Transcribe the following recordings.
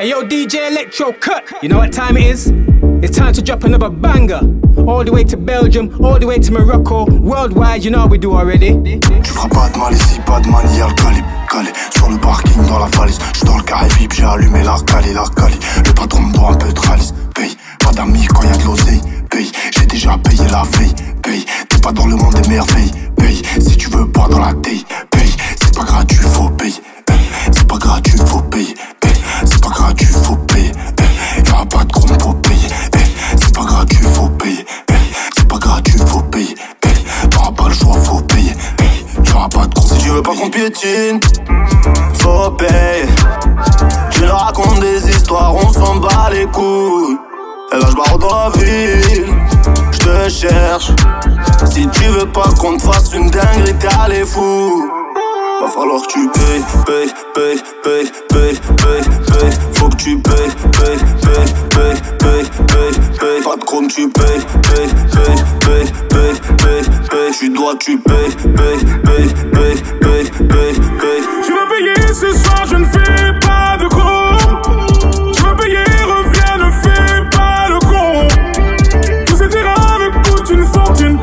Hey yo, DJ Electro, cut! You know what time it is? It's time to drop another banger. All the way to Belgium, all the way to Morocco, worldwide, you know how we do already. Tu feras pas de mal ici, pas de manie, y'a le calibre calé Sur le parking, dans la valise, j'suis dans le carré VIP, j'ai allumé la cali, la cali Le patron me doit un peu de ralice, paye Pas d'amis quand y'a de l'oseille, paye J'ai déjà payé la veille, paye T'es pas dans le monde des merveilles, paye Si tu veux pas dans la taille, paye C'est pas gratuit, faut payer, pas gratuit, faut payer, C'est pas gratuit, faut payer, Y'aura pas de compte, faut payer, C'est pas gratuit, faut payer, C'est pas gratuit, faut payer, T'auras pas le choix, faut payer, Y'aura pas de compte. Si tu veux pas qu'on piétine, faut payer. Tu leur racontes des histoires, on s'en bat les couilles. Et là, je dans la ville, je te cherche. Si tu veux pas qu'on te fasse une dinguerie, t'es allé fou. Va falloir que tu payes, payes, payes, payes, payes, payes, payes. Faut que tu payes, payes, payes, payes, payes, payes, payes. Pas de chrome, tu payes, payes, payes, payes, payes, payes, payes. Tu dois, tu payes, payes, payes, payes, payes, payes, payes. Tu vas payer ce soir, je ne fais pas de chrome. Tu vas payer, reviens, ne fais pas le con. Tous ces terrains me coûtent une fortune.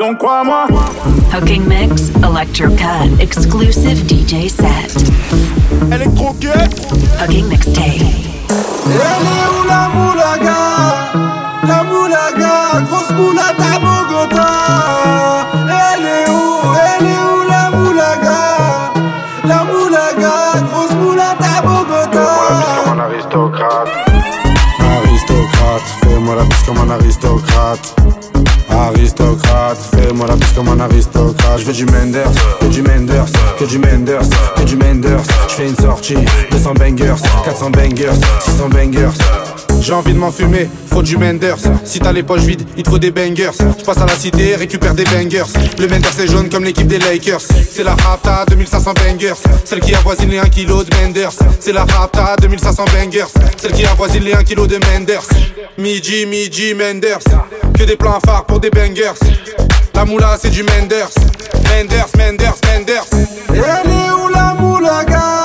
Donc crois-moi. Hooking Mix, Electro Cut, exclusive DJ set. Electro Cut. Hooking Mixtape. Elle est où la moulaga? La moulaga, grosse moulade à Bogota Elle est où Elle est où la moulaga? La moulaga, grosse moulade à Bogota Fais-moi la comme un aristocrate Aristocrate, fais-moi la comme un Aristocrate, comme un aristocrate Je veux du Menders, que du Menders, que du Menders, que du Menders. Je une sortie, 200 bangers, 400 bangers, 600 bangers. J'ai envie de m'enfumer, faut du Menders. Si t'as les poches vides, il te faut des bangers. Je passe à la cité, récupère des bangers. Le Menders est jaune comme l'équipe des Lakers. C'est la Rapta 2500 bangers. Celle qui avoisine les 1 kg de Menders. C'est la Rapta 2500 bangers. Celle qui avoisine les 1 kg de Menders. Midi, midi, Menders. Que des plans phares pour des bangers La moula c'est du Menders. Menders, Menders, Menders. Est où la moulaga La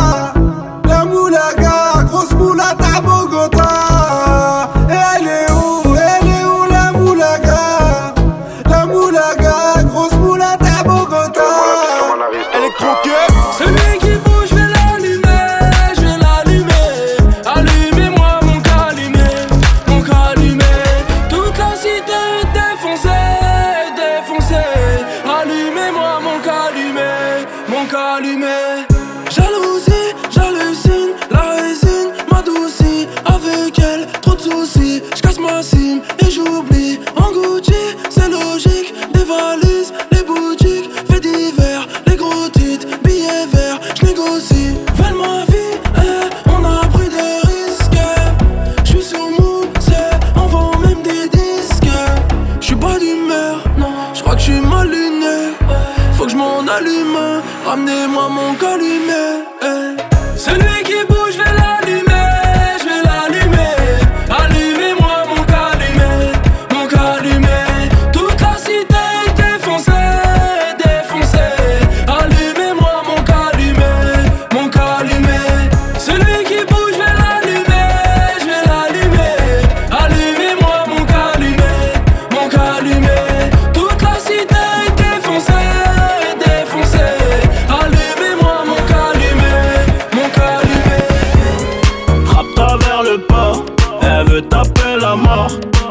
la mort.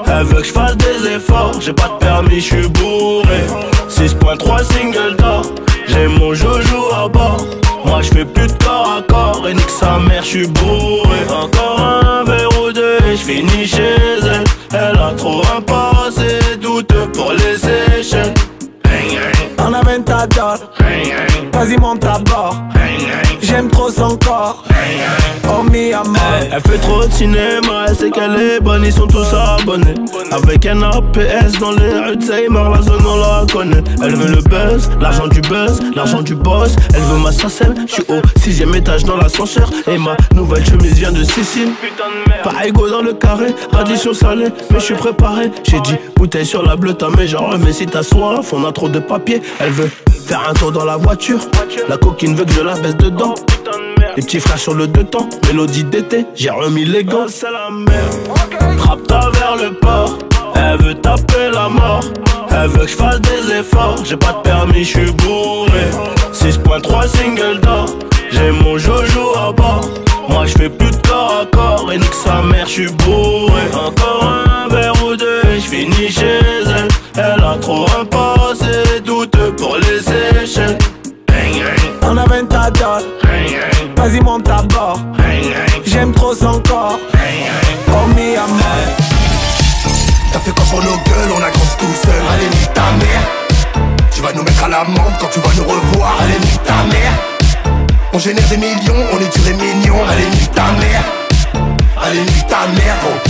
Elle veut que je fasse des efforts, j'ai pas de permis, je suis bourré. 6.3 single d'or, j'ai mon joujou à bord. Moi je fais plus de corps à corps et nique sa mère, je suis bourré. Encore un verre ou deux et je finis chez elle. Elle a trop un passé douteux pour les échelles. En aventador, vas-y monte à bord J'aime trop son corps. Oh mi amor. Elle fait trop de cinéma, elle sait qu'elle est bonne, ils sont tous abonnés. Avec un APS dans les rues de la zone on la connaît. Elle veut le buzz, l'argent du buzz, l'argent du boss. Elle veut ma sacelle, je suis au sixième étage dans l'ascenseur. Et ma nouvelle chemise vient de Sicile. Pas égaux dans le carré, addition salée, mais je suis préparé. J'ai dit bouteille sur la bleue, t'as mais genre, mais si t'as soif, on a trop de papier. Elle veut faire un tour dans la voiture. La coquine veut que je la baisse dedans. Les petits flashs sur le deux temps, mélodie d'été, j'ai remis les gants. C'est la merde. Trappe-toi vers le port, elle veut taper la mort. Elle veut que je fasse des efforts, j'ai pas de permis, je suis bourré. 6.3 single d'or, j'ai mon jojo à bord. Moi je fais plus de corps à corps et nique sa mère, je suis bourré. Encore un verre ou deux, je finis chez elle. Elle a trop un passé douteux pour les échecs. On a 20 dollars. Vas-y, monte à bord. J'aime trop son corps. Oh. T'as fait quoi pour nos gueules, on a grandi tout seul. Allez nique ta mère. Tu vas nous mettre à l'amende quand tu vas nous revoir. Allez nique ta mère. On génère des millions, on est duré mignon Allez nique ta mère. Allez nique ta mère gros.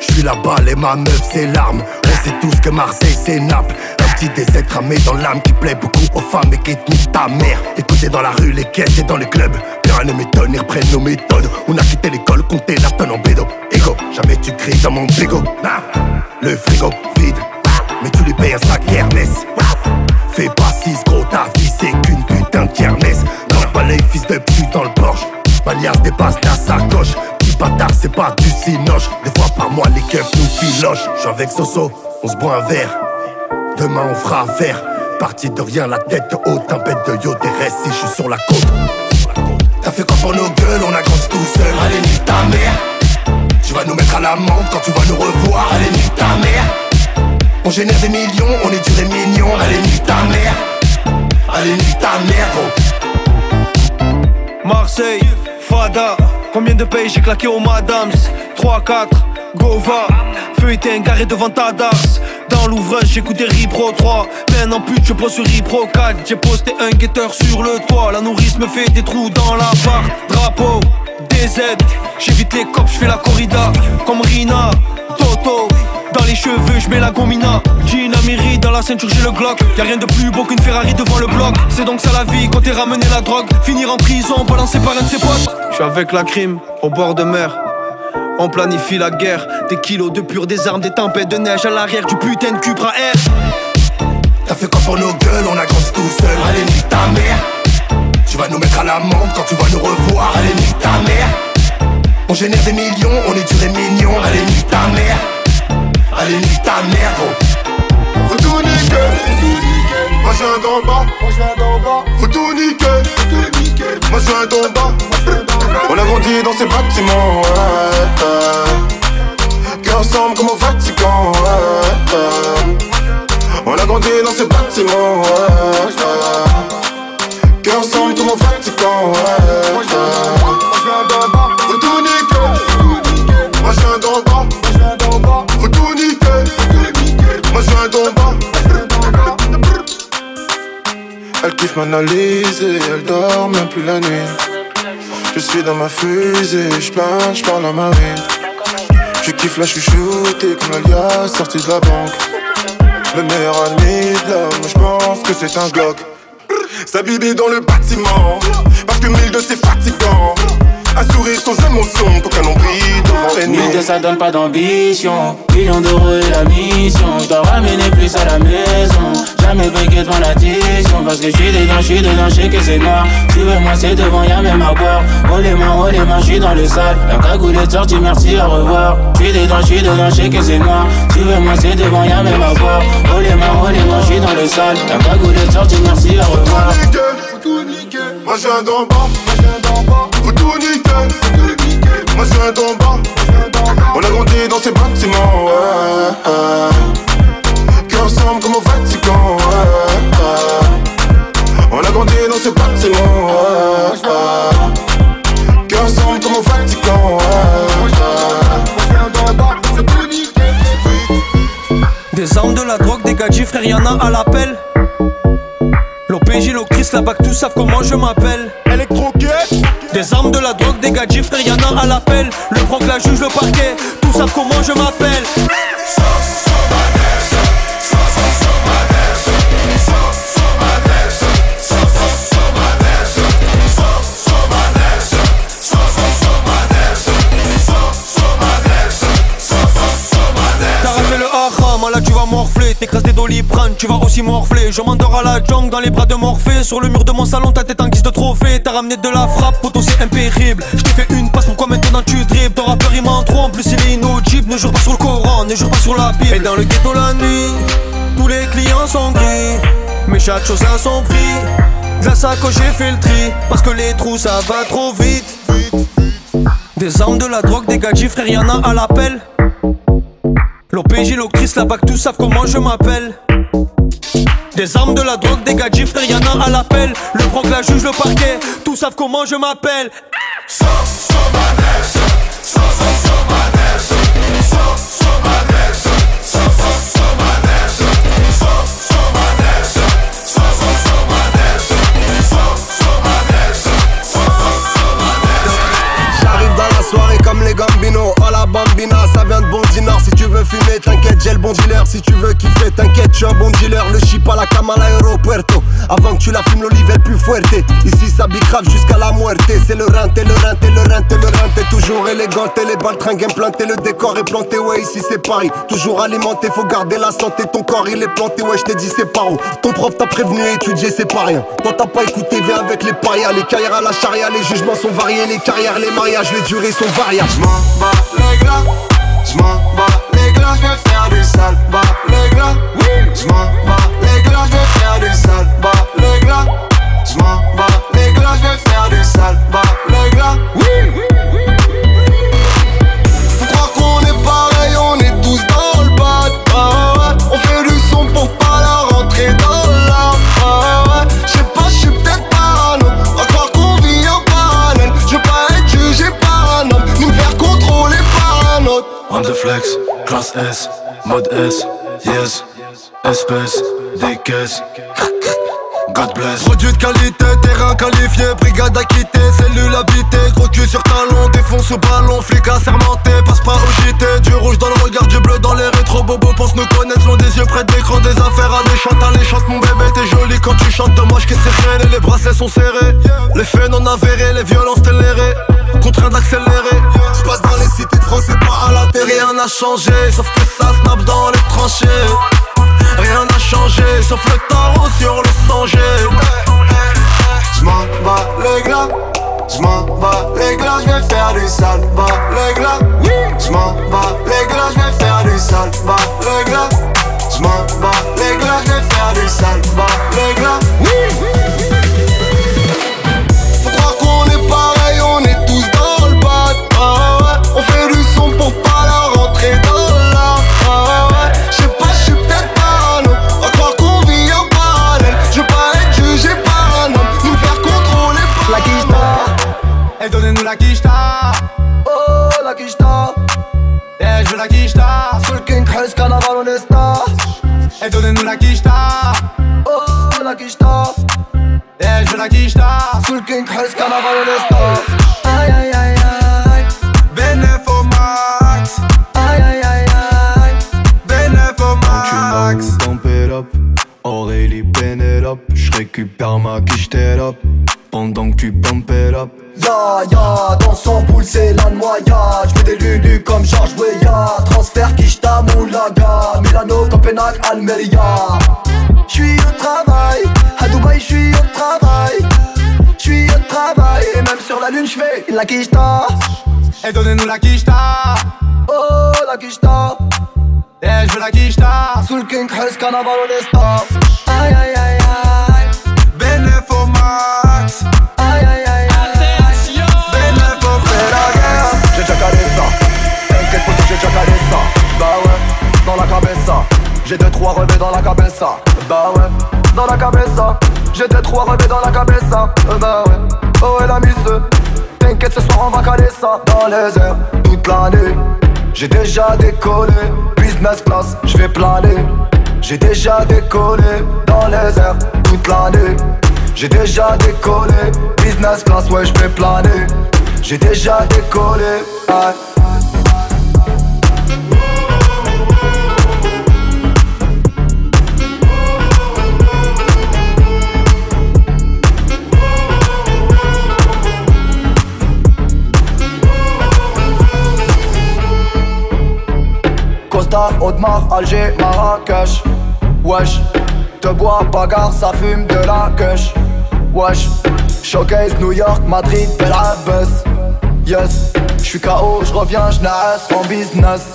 Je suis là-bas et ma meuf c'est l'arme. On sait tous que Marseille c'est Naples Un petit décès cramé dans l'âme qui plaît beaucoup aux femmes et qui nique ta mère. Écoutez dans la rue, les caisses et dans les clubs. Rien ne m'étonne, ils reprennent nos méthodes. On a quitté l'école, compter la tonne en bédo. Ego, jamais tu cries dans mon frigo. Ah, Le frigo vide. Mais tu lui payes un sac Hermès Fais pas six gros, ta vie c'est qu'une putain de kermesse Dans le palais, fils de pute dans le Porsche. Malias dépasse la sacoche. Petit bâtard, c'est pas du cinoche. Des fois par mois, les keufs nous filochent. J'suis avec Soso, on se boit un verre Demain on fera affaire. Parti de rien, la tête haute Un bête de yo, des restes si je suis sur la côte. T'as fait quoi pour nos gueules, on a grandi tout seul. Allez nique ta mère. Tu vas nous mettre à l'amende quand tu vas nous revoir. Allez nique ta mère. On génère des millions, on est duré mignon Allez nique ta mère. Allez nique ta mère Marseille, Fada, combien de pays j'ai claqué au Madams? 3, 4, Gova, feu éteint garé devant ta Dars Dans l'ouvrage j'écoutais Ripro 3 Maintenant pute je pose sur Ripro 4 J'ai posté un guetteur sur le toit La nourrice me fait des trous dans la barre Drapeau, DZ, j'évite les cops, je fais la corrida Comme Rina, Toto dans les cheveux, je mets la gomina. Jean Amiri, dans la ceinture, j'ai le Glock. Y'a rien de plus beau qu'une Ferrari devant le bloc. C'est donc ça la vie quand t'es ramené la drogue. Finir en prison, balancé par un de ses potes. Je suis avec la crime, au bord de mer. On planifie la guerre. Des kilos de pur, des armes, des tempêtes de neige à l'arrière du putain de Cupra R. T'as fait quoi pour nos gueules, on a grandi tout seul. Allez nique ta mère. Tu vas nous mettre à l'amende quand tu vas nous revoir. Allez nique ta mère. On génère des millions, on est duré mignon Allez nique ta mère. Allez nique ta mère gros Faut tout niquer. Moi je viens d'en bas. Faut tout niquer. Moi je viens d'en bas. On a grandi dans ces bâtiments. Ouais, ouais. Cœur ensemble comme au Vatican. Ouais. On a grandi dans ces bâtiments. Cœur ensemble comme au Vatican. Ouais, ouais. Faut tout Elle kiffe m'analyser, elle dort même plus la nuit. Je suis dans ma fusée, je plane, je parle à ma vie. Je kiffe la chouchoutée comme l'alias sorti de la banque. Le meilleur ami de l'homme, je pense que c'est un Glock. Sa bibi dans le bâtiment, parce que mille de c'est fatigant. Un sourire sans émotion, qu'aucun nombril devant l'ennemi. Mille de ça donne pas d'ambition. Millions d'euros et la mission. Je dois ramener plus à la maison. Jamais bégué devant l'addition. Parce que j'suis dedans, j'suis dedans, j'sais que c'est noir. Tu veux moi, c'est devant, y'a même à boire. Oh les mains, oh les mains, j'suis dans le sale. La cagoule est sortie, merci, au revoir. J'suis dedans, j'suis dedans, j'sais que c'est noir. Tu veux moi, c'est devant, y'a même à boire. Oh les mains, oh les mains, j'suis dans le sale. La cagoule est sortie, merci, au revoir. Faut tout niquer. Moi je viens d'en bas. Tout niquer. Moi je viens d'en bas. On a grandi dans ces bâtiments. Ouais, ouais. Cœur ensemble comme au Vatican. Ouais. On a grandi dans ces bâtiments. Ouais. Cœur ensemble comme au Vatican. Des armes, de la drogue, des gadgets, frère, y'en a à l'appel. L'OPJ, Chris, la bac, tous savent comment je m'appelle. Electro Des armes, de la drogue, des gadgets, a à l'appel. Le que la juge, le parquet, tous savent comment je m'appelle? T'écrases des doliprane, tu vas aussi morfler. Je m'endors à la jungle dans les bras de Morphée. Sur le mur de mon salon, ta tête en guise de trophée. T'as ramené de la frappe, poteau c'est impérible. Je t'ai fait une passe, pourquoi maintenant tu dribbles? Ton rappeur il m'en trop, en plus il est inaudible. Ne jure pas sur le Coran, ne jure pas sur la Bible. Et dans le ghetto la nuit, tous les clients sont gris. Mais chaque chose a son prix. Grâce à quoi j'ai fait le tri, parce que les trous ça va trop vite. Des armes, de la drogue, des gadgets, frère, y'en a à l'appel. L'OPJ, l'octrice, la BAC, tous savent comment je m'appelle. Des armes, de la drogue, des gadgets, frère, y'en a à l'appel. Le proc, la juge, le parquet, tous savent comment je m'appelle. Bambina, ça vient de bon dinard Si tu veux fumer, t'inquiète, j'ai le bon dealer. Si tu veux kiffer, t'inquiète, je suis un bon dealer. Le chip à la cama à l'aéropuerto Avant que tu la fumes, l'olive plus fuerte. Ici ça bicrave jusqu'à la muerte. C'est le rein, le rein, le rein, le rein. T'es toujours élégant, t'es les baltringues implanté Le décor est planté, ouais ici c'est Paris. Toujours alimenté, faut garder la santé. Ton corps il est planté, ouais je t'ai dit c'est pas où? Ton prof t'a prévenu, étudier c'est pas rien. Toi t'as pas écouté, viens avec les parias. Les carrières à la charia, les jugements sont variés. Les carrières, les mariages, les durées sont variables glas, j'm'en bats les glas, j'vais faire du sale, les glas, j'm'en bats les glas, j'vais faire du sale, les glas, j'm'en bats les faire du sale, les. Faut croire qu'on est pareil, on est tous dans le bad, ah on fait du son pour pas la rentrer dans the flex, classe S, mode S, yes, espèce, des caisses. God bless. Produit de qualité, terrain qualifié, brigade acquittée, cellule habitée, gros cul sur talon, défonce au ballon, flic assermenté, passe pas au JT, du rouge dans le regard, du bleu dans les rétro bobos, pense nous connaître, l'ont des yeux près de l'écran, des affaires alléchantes, alléchantes, mon bébé, t'es joli quand tu chantes, moi je rien et les bracelets sont serrés, les faits non avérés, les violences télérées, contraint d'accélérer, je passe dans les cités de France et pas à la rien n'a changé, sauf que ça snap dans les tranchées. Rien n'a changé, sauf le tarot sur le songé J'm'en bats les glas, j'm'en bats les glas, j'vais faire du sale, bas les glas. J'm'en bats les glas, j'vais faire du sale, bas les glas. J'm'en Et donnez-nous la quicheta Oh la quicheta Eh je veux la quicheta le King Hess, Carnaval Honesta Aïe aïe aïe aïe. Benefo Max. Aïe aïe aïe aïe. Max. Pump it up Aurélie Penelope Je récupère ma quiche up Pendant que tu pump it up Ya ya, dans son poule c'est la noyade. J'mets des lulus comme Georges Weah. Transfert Kishta Moulaga. Milano, Copenhague, Almeria. J'suis au travail, à Dubaï j'suis au travail. J'suis au travail, et même sur la lune j'fais la Kishta. Et donnez-nous la quicheta Oh la Kishta. Eh je veux la quicheta Sous le King Carnaval Aïe aïe aïe aïe J'ai deux trois revêts dans la cabeza. Bah ouais, dans la cabeza. J'ai deux trois revêts dans la cabeza. Euh, Bah ouais, oh et la mise T'inquiète ce soir on va caler ça. Dans les airs, toute l'année J'ai déjà décollé. Business class, je vais planer. J'ai déjà décollé. Dans les airs, toute l'année J'ai déjà décollé, business class, ouais, je vais planer. J'ai déjà décollé, Costa, Audemars, Alger, Marrakech. Wesh, te bois, bagarre, ça fume de la queche. Wesh, Showcase, New York, Madrid, buzz Yes, j'suis KO, j'reviens, j'nasse en business.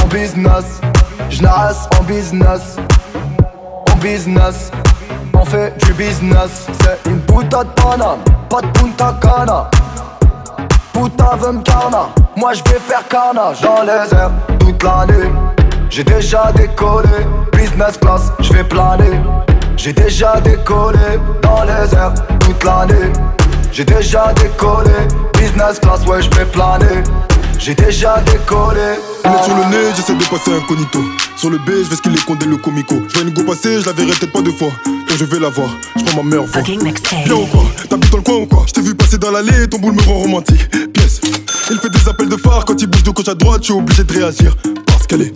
En business, j'nasse en business. En business, on fait du business. C'est une puta de Paname, pas de Punta Cana. Puta veut carna, moi j'vais faire carnage Dans les airs, J'ai déjà décollé, business class, j'vais planer. J'ai déjà décollé, dans les airs, toute l'année. J'ai déjà décollé, business class, ouais j'vais planer j'ai déjà décollé. Lunette sur le nez, j'essaie de passer incognito. Sur le B, je vais ce qu'il est condé le comico. Je vois une go passer, je la verrai peut-être pas deux fois. Quand je vais la voir, je prends ma meilleure voix. Bien ou quoi? T'habites dans le coin ou quoi? Je t'ai vu passer dans l'allée, ton boule me rend romantique. Pièce. Il fait des appels de phare quand il bouge de gauche à droite, je suis obligé de réagir. Parce qu'elle est.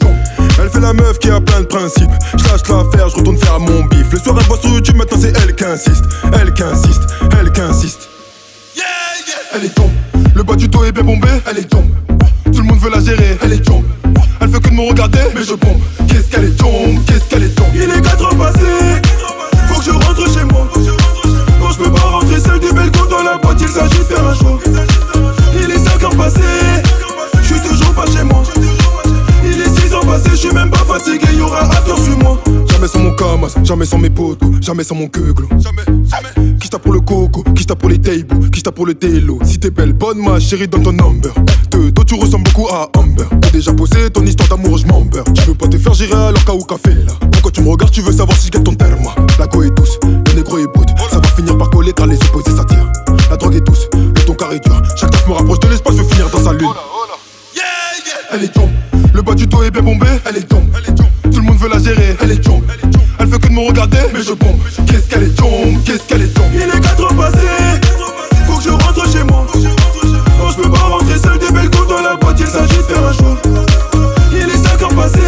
Elle fait la meuf qui a plein de principes. Je lâche l'affaire, je retourne faire mon bif. Le soir, elle voit sur YouTube, maintenant c'est elle qui insiste. Elle qui insiste, elle qui insiste. Elle est tombe. Le bas du dos est bien bombé, elle est tombe. Tout le monde veut la gérer, elle est tombe. Elle fait que de me regarder, mais je bombe. Qu'est-ce qu'elle est tombe, qu'est-ce qu'elle est tombe? Il est 4 heures passées, faut que je rentre chez moi. Quand je peux pas rentrer seul du balcon dans la boîte, il s'agit de faire un choix. Il est 5 heures passées, je suis toujours pas chez moi. Il est 6 ans passés, je suis même pas fatigué, y'aura after sur moi. Jamais sans mon camas, jamais sans mes potes, jamais sans mon queuglo. Jamais, jamais. Qui t'a pour le coco, qui t'a pour les tables, qui t'a pour le télo. Si t'es belle, bonne ma chérie, donne ton number. De dos, tu ressembles beaucoup à Amber. T'as déjà posé ton histoire d'amour, je m'embeurre. Tu veux pas te faire gérer alors qu'à ou café là. Pourquoi tu me regardes, tu veux savoir si je gagne ton terme. La go est douce, le négro est brut. Ça va finir par coller car les opposés s'attirent. La drogue est douce, le ton carré dur. Chaque taf me rapproche de l'espace, je veux finir dans sa lune. Elle est tombe, le bas du dos est bien bombé, elle est tombe. Tout le monde veut la gérer, elle est tombe. Elle fait que de me regarder, mais je bombe. Qu'est-ce qu'elle est tombe, qu'est-ce qu'elle est tombe. Il est 4 heures passées, faut que je rentre chez moi. Non, je peux pas rentrer seul des belles dans la boîte, il s'agit de faire un choix. Il est 5 heures passées,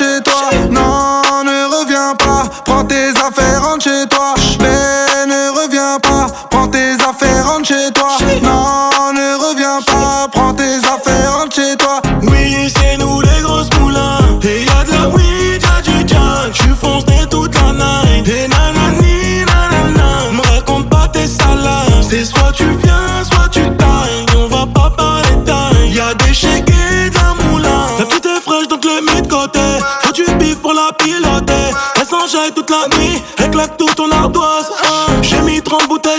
affaires,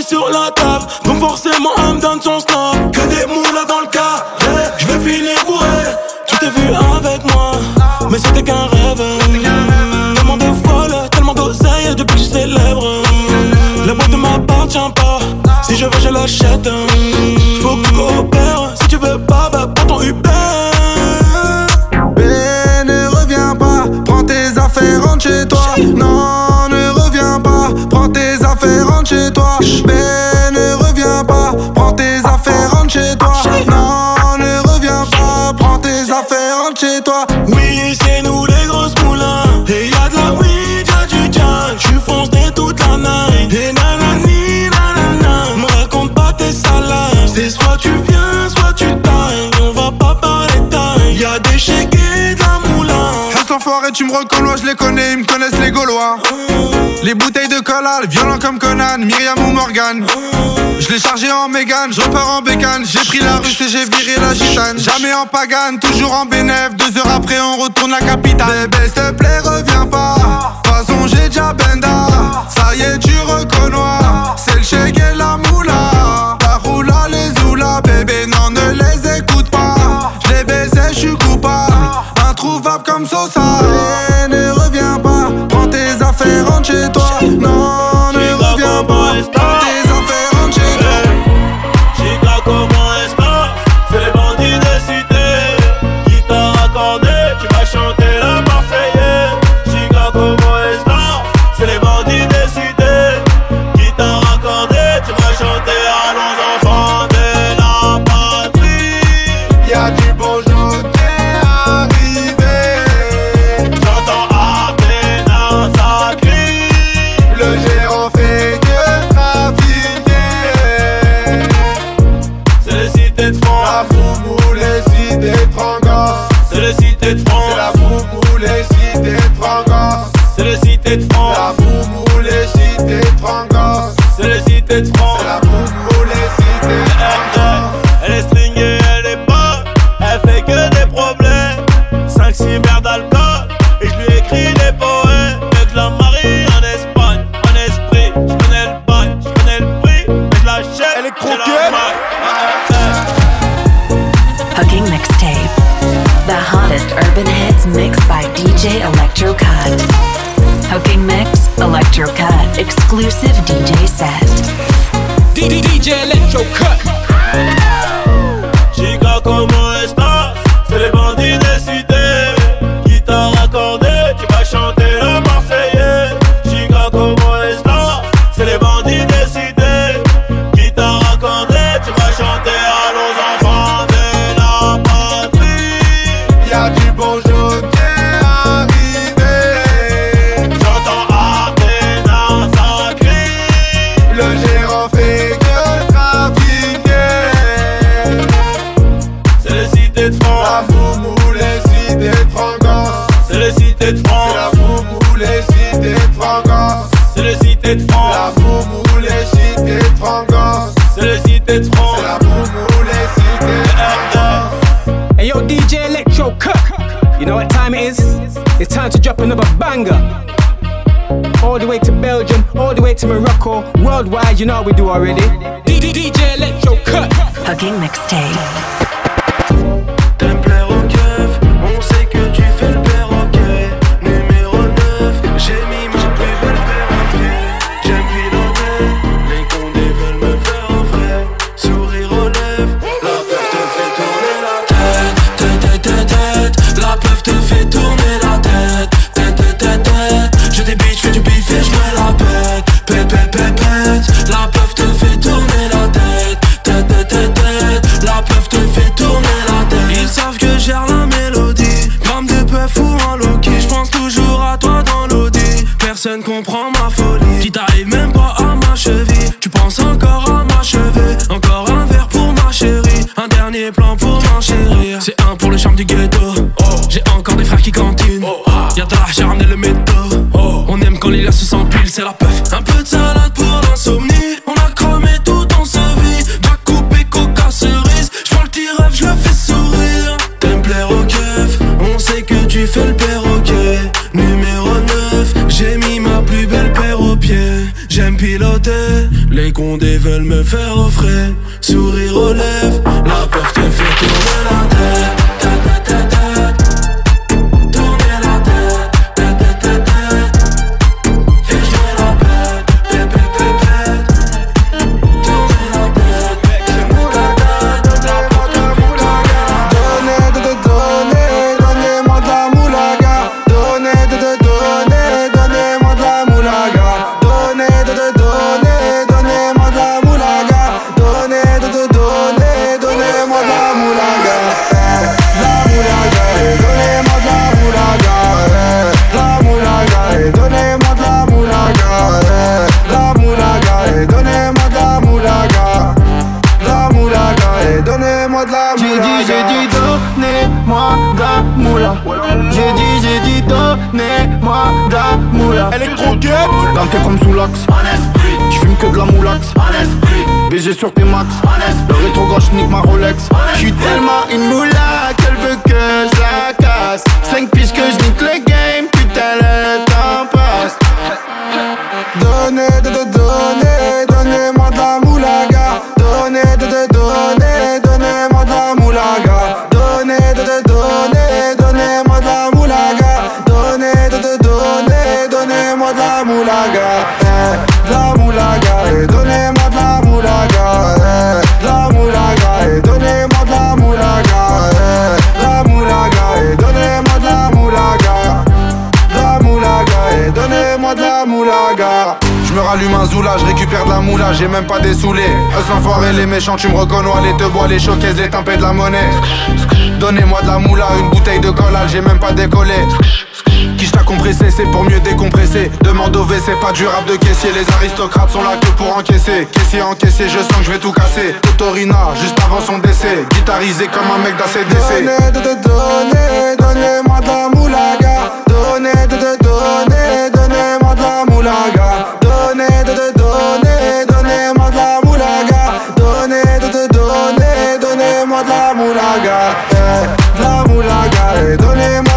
sur la table. Donc forcément, elle me donne son snap. Que des moulins dans le cas. Je vais finir bourré. Tu t'es vu avec moi, mais c'était qu'un rêve. Tellement de folle, tellement d'oseille depuis que je célèbre. La boîte ne m'appartient pas. Si je veux, je l'achète. Faut que tu coopères. Si tu veux pas, bah prends ton Uber. Ben ne reviens pas, prends tes affaires, rentre chez toi. Non, ne reviens pas, prends tes affaires, rentre chez toi. Ben Enfoiré, tu me reconnais, je les connais, ils me connaissent les Gaulois. Les bouteilles de cola, violent comme Conan, Myriam ou Morgan. Je l'ai chargé en Mégane, je repars en bécane. J'ai pris la russe et j'ai viré la gitane. Jamais en pagane, toujours en bénéf. Deux heures après, on retourne la capitale. Bébé, s'il te plaît, reviens pas. De toute façon, j'ai déjà benda. Ça y est, tu reconnais. C'est le introuvable comme Sosa. Et ne reviens pas, prends tes affaires, rentre chez toi. you know we do already. DJ Electro Cut. Mixtape. Soulage, récupère de la moula, j'ai même pas des saoulés. Eux l'enfoiré, les méchants, tu me reconnais, les deux bois, les choquaises, les tempêtes de la monnaie. Donnez-moi de la moula, une bouteille de collage, j'ai même pas décollé. Qui t'a compressé, c'est pour mieux décompresser. Demande au WC, pas du rap de caissier. Les aristocrates sont là que pour encaisser. Caissier encaissé, je sens que je vais tout casser. Totorina, juste avant son décès. Guitarisé comme un mec d'ACDC. Donnez, de te donner, donnez-moi de la moulaga. Donnez, de te donner, donnez-moi de la moulaga. De te donner, donnez-moi de la moulaga. Donnez, de te donner, donnez-moi de la moulaga. Eh, de la moulaga, eh, donnez-moi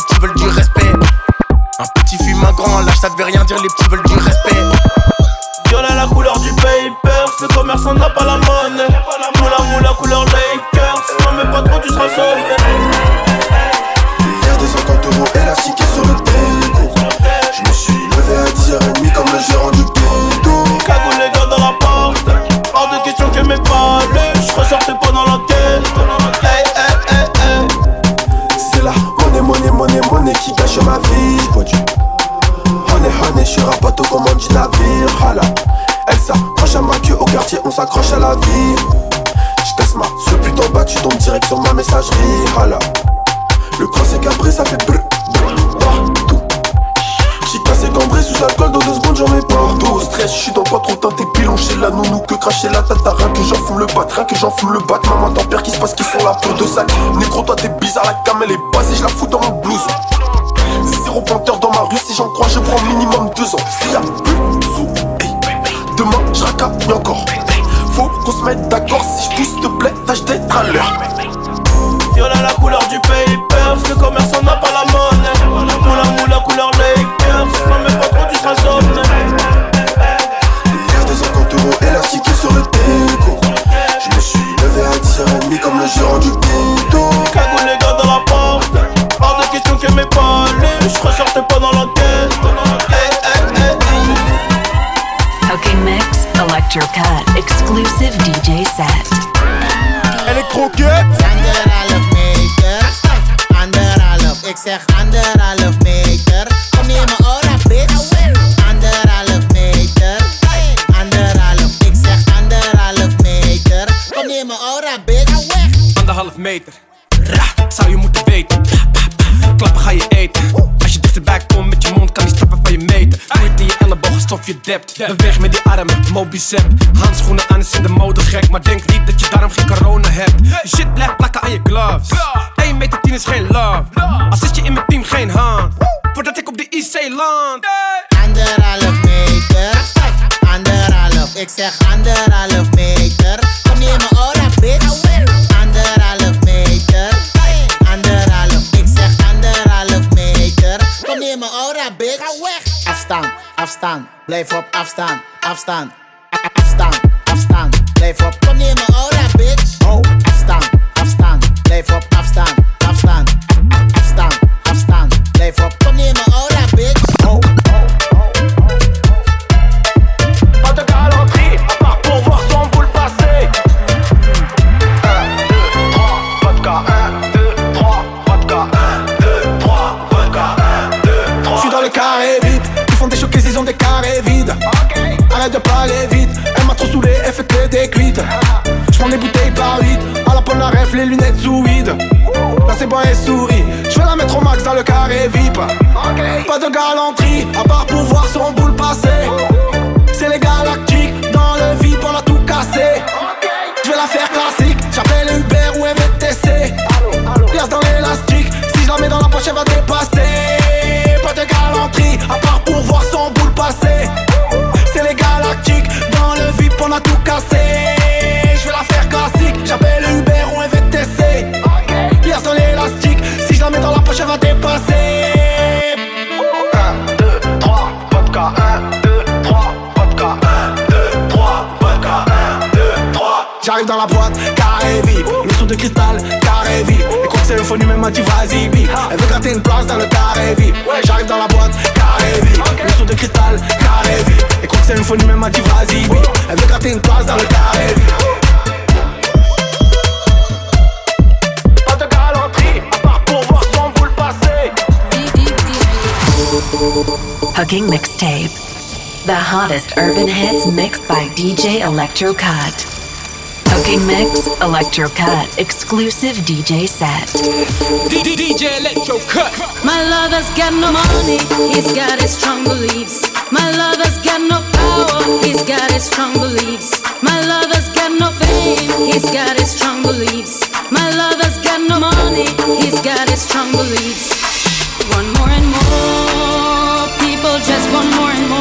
les petits veulent du respect. Un petit fume, un grand, lâche, ça devait rien dire, les petits veulent du respect. Violet la couleur du paper, le commerçant n'a pas la monnaie. J'en fume le bat, rien que j'en fume le bat Maman ton père qui se passe qu'ils sont là pour deux sacs Négro toi t'es bizarre, la cam elle est basée, je la fous dans mon blouson Zéro pointeur dans ma rue, si j'en crois je prends minimum deux ans. S'il y a plus de sous, hey, demain je encore. Faut qu'on se mette d'accord, si je pousse te plaît, tâche d'être à l'heure 10h30 comme le gérant du ghetto Cagoule les gars dans la porte, hors de question que mes palais, je ressortais pas dans la tête. Hey, hey, hey, hey. Mix, Electro Cut, exclusive DJ set. Handschoenen aan is in de mode gek. Maar denk niet dat je daarom geen corona hebt. Je shit blijft plakken aan je gloves. 1 meter 10 is geen love. Als zit je in mijn team, geen hand. Voordat ik op de IC land. Anderhalf meter, anderhalf, ik zeg anderhalf meter. Kom neem mijn aura, bitch. Anderhalf meter, anderhalf, ik zeg anderhalf meter. Kom neem mijn aura, bitch. Ga weg. Afstand, afstand, blijf op afstand, afstand. life up. Come near my all bitch. Oh. Cooking Mixtape. The hottest urban hits mixed by DJ Electrocut. Cooking Mix, Electrocut exclusive DJ set. DJ Electrocut. My lover's got no money, he's got his strong beliefs. My lover's got no power, he's got his strong beliefs. My lover's got no fame, he's got his strong beliefs. My lover's got no money, he's got his strong beliefs. One more and more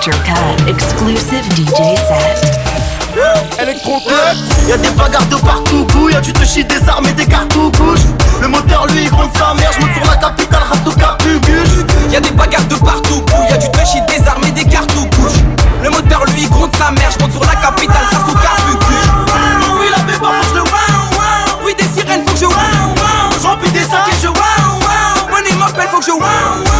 Dr. Cut exclusive DJ set. Y'a des bagarres de partout, couille, y'a du te des armes et des cartouches. Le moteur lui il gronde sa mère, j'monte sur la capitale, Rastoka Puguche. Y'a des bagarres de partout, couille, y'a du te des armes et des cartouches. Le moteur lui il gronde sa mère, j'monte sur la capitale, Rastoka Puguche. Oui, la béba, faut que le wow, oui, des sirènes, faut que je wow, wow. Des sacs et je wow, wow. Money m'appelle, faut que je wow, wow.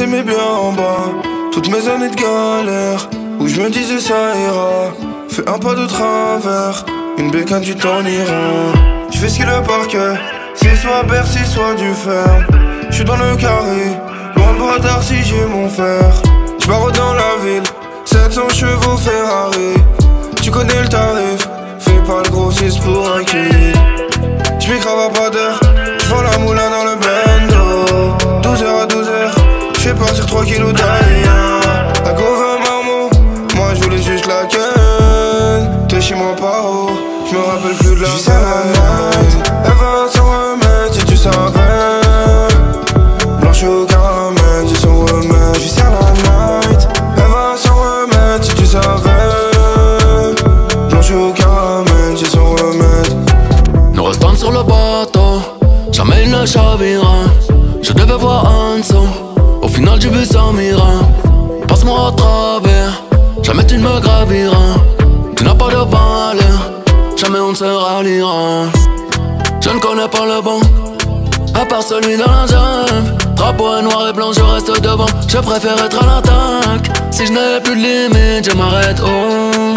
Je mes biens en bas. Toutes mes années de galère, où je me disais ça ira. Fais un pas de travers, une bécane, tu t'en iras. Je fais ce qu'il a par cœur, c'est soit Bercy, soit du fer. Je suis dans le carré, loin de bras si j'ai mon fer. Je dans la ville, 700 chevaux Ferrari. Tu connais le tarif, fais pas le grossiste pour un kill. À pas d'heure, j'vends la moulin dans le bendo 12h à 12h, j'fais partir 3 kilos Je préfère être à l'attaque. Si je n'ai plus de limite, je m'arrête. Oh.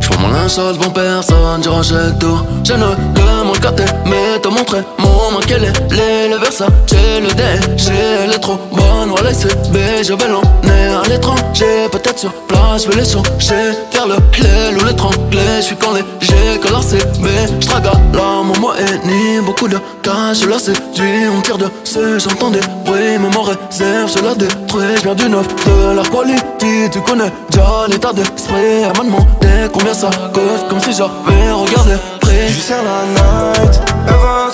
J'prends mon linge sale devant personne, je rachète tout Je ne demande qu'à t'aimer, te montrer mon manqué les, les, le Versace, le DG, elle est trop. Bonne, voilà c'est je vais l'emmener à l'étranger, peut-être sur place, je vais les changer, faire le l'aile ou l'étrangler, je suis quand léger, leur CB, j'trague à la maman et ni beaucoup de cash, je la séduis, on tire dessus, j'entends des bruits, mais mon réserve, je la détruis, je viens du neuf, de la quality, tu connais déjà l'état d'esprit, elle m'a demandé combien ça coûte, comme si j'avais regardé prix. J'vis à la night, elle va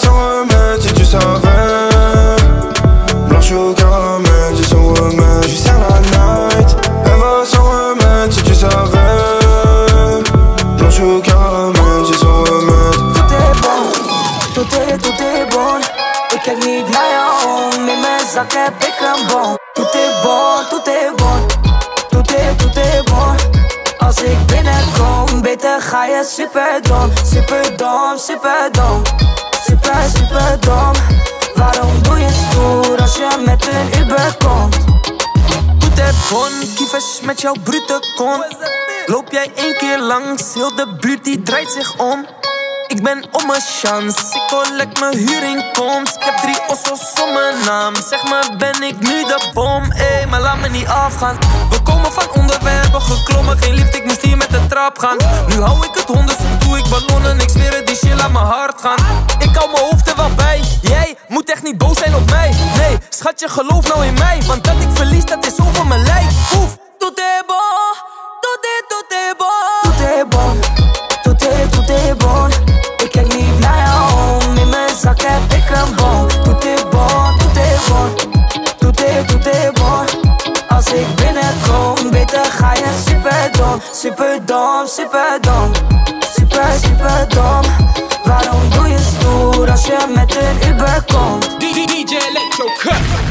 zak heb ik een bon Tout est bon, Tout est, tout est bon Als ik binnenkom, beter ga je super dom. Super dom, super dom. Super, super dom. Waarom doe je stoer als je met een Uber komt? Tout est bon, kievers met jouw brute kont. Loop jij één keer langs, heel de buurt die draait zich om ik ben om mijn chance, ik collect mijn huurinkomst Ik heb drie ossos om mijn naam. Zeg me, ben ik nu de bom? Ey, maar laat me niet afgaan. We komen van onder, we hebben geklommen. Geen liefde, ik moest hier met de trap gaan. Nu hou ik het honderd, doe ik ballonnen. Ik zweer het, die shit laat mijn hart gaan. Ik hou mijn hoofd er wel bij. Jij moet echt niet boos zijn op mij. Nee, schatje, geloof nou in mij. Want dat ik verlies, dat is over mijn lijf. Oef, est bon. Tout est, tout est bon. Tout est bon. Tout est, tout est bon Ik binnenkom, beter ga je super dom Super dom, super dom Super, super dom Waarom doe je stoer als je met een Uber komt? DJ Electro Cut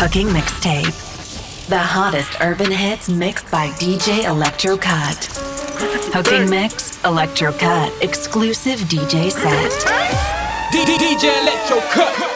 Hooking Mixtape. The hottest urban hits mixed by DJ Electro Cut. Hooking Mix, Electro Cut, exclusive DJ set. DJ Electro Cut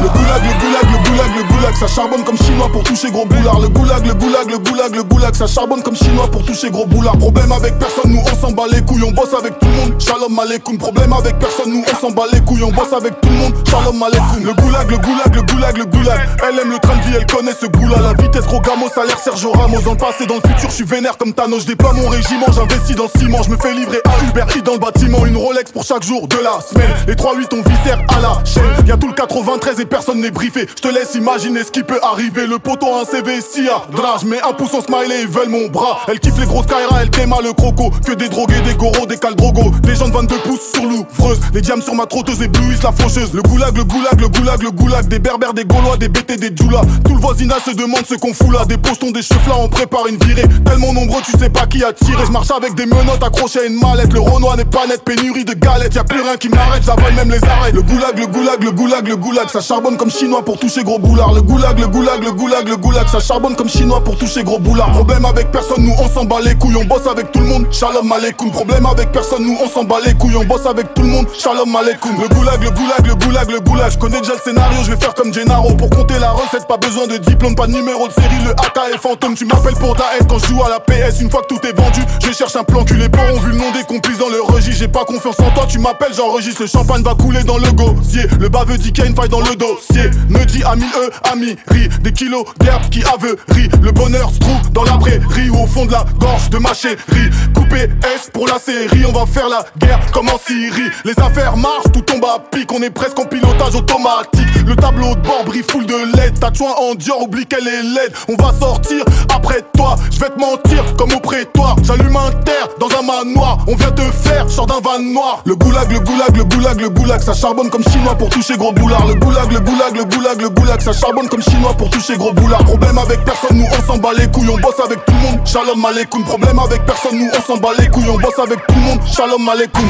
Le goulag, le goulag, le goulag, le goulag, ça charbonne comme chinois pour toucher gros boulard. Le goulag, le goulag, le goulag, le goulag, ça charbonne comme chinois pour toucher gros boulard. Problème avec personne, nous on s'en bat les couilles, on bosse avec tout le monde. Shalom aleikoum. Problème avec personne, nous on s'en bat les couilles, on bosse avec tout le monde. Shalom aleikoum. Le goulag, le goulag, le goulag, le goulag. Elle aime le train de vie, elle connaît ce goût-là. La vitesse, gros gamos, ça l'air Sergio Ramos. Dans le passé, dans le futur, je suis vénère comme Thanos. Je déploie mon régiment, j'investis dans ciment. Je me fais livrer à Uber Eats dans le bâtiment. Une Rolex pour chaque jour de la semaine. Les 3-8 on viscère à la chaîne. Y'a tout le 93 et personne n'est briefé. Je te laisse imaginer ce qui peut arriver. Le poteau a un CV si à drage. Mais un pouce en smiley, ils veulent mon bras. Elle kiffe les grosses Kaira, elle t'aima le croco. Que des drogués, des goros, des caldrogos. Des gens de 22 pouces sur l'ouvreuse. Les diams sur ma trotteuse éblouissent la faucheuse. Le goulag, le goulag, le goulag, le goulag. Des berbères, des gaulois, des BT, des djoulas. Tout le voisinage se demande ce qu'on fout là. Des postons, des cheveux on prépare une virée. Tellement nombreux, tu sais pas qui a tiré. Je marche avec des menottes accrochées à une mallette. Le Renoir n'est pas net, pénurie de galettes. Y'a plus rien qui m'arrête, j'avale même les arrêts. Le goulag, le goulag, le goulag, le goulag. Ça charbonne comme chinois pour toucher gros boulard. Le goulag, le goulag, le goulag, le goulag. Ça charbonne comme chinois pour toucher gros boulard. Problème avec personne, nous on s'en bat les couilles. On bosse avec tout le monde. Shalom aleikoum. Problème avec personne, nous on s'en bat les couilles. On bosse avec tout le monde. Shalom aleikoum. Le goulag, le goulag, le goulag, le goulag. Je connais déjà le scénario, je vais faire comme Gennaro. Pour compter la recette, pas besoin de diplôme, pas de numéro de série. Le AK est fantôme. Tu m'appelles pour ta S quand je joue à la PS. Une fois que tout est vendu, je cherche un plan. Que les porcs ont vu le nom des complices dans le registre. J'ai pas confiance en toi, tu m'appelles, j'enregistre. Le champagne va couler dans le gosier. Le baveux dit qu'il y a une faille dans le dossier. Ne dit ami eux, ami ri. Des kilos d'herbe qui averie. Le bonheur se trouve dans la prairie ou au fond de la gorge de ma chérie. Coupé S pour la série, on va faire la guerre comme en Syrie. Les affaires marchent, tout tombe à pic. On est presque en pilotage automatique. Le tableau de bord brille full de LED. Ta joint en Dior, oublie qu'elle est laide. On va sortir après toi. Je vais te mentir comme au prétoire. J'allume un terre dans un manoir. On vient te faire, sort d'un van noir. Le goulag, le goulag, le goulag, le goulag. Ça charbonne comme chinois pour toucher gros boulard. Le goulag, le goulag, le goulag, le goulag. Ça charbonne comme chinois pour toucher gros boulard. Problème avec personne, nous on s'en bat les couilles. On bosse avec tout le monde. Shalom aleikoum. Problème avec personne, nous on s'en bat les couilles. On bosse avec tout le monde. Shalom aleikoum.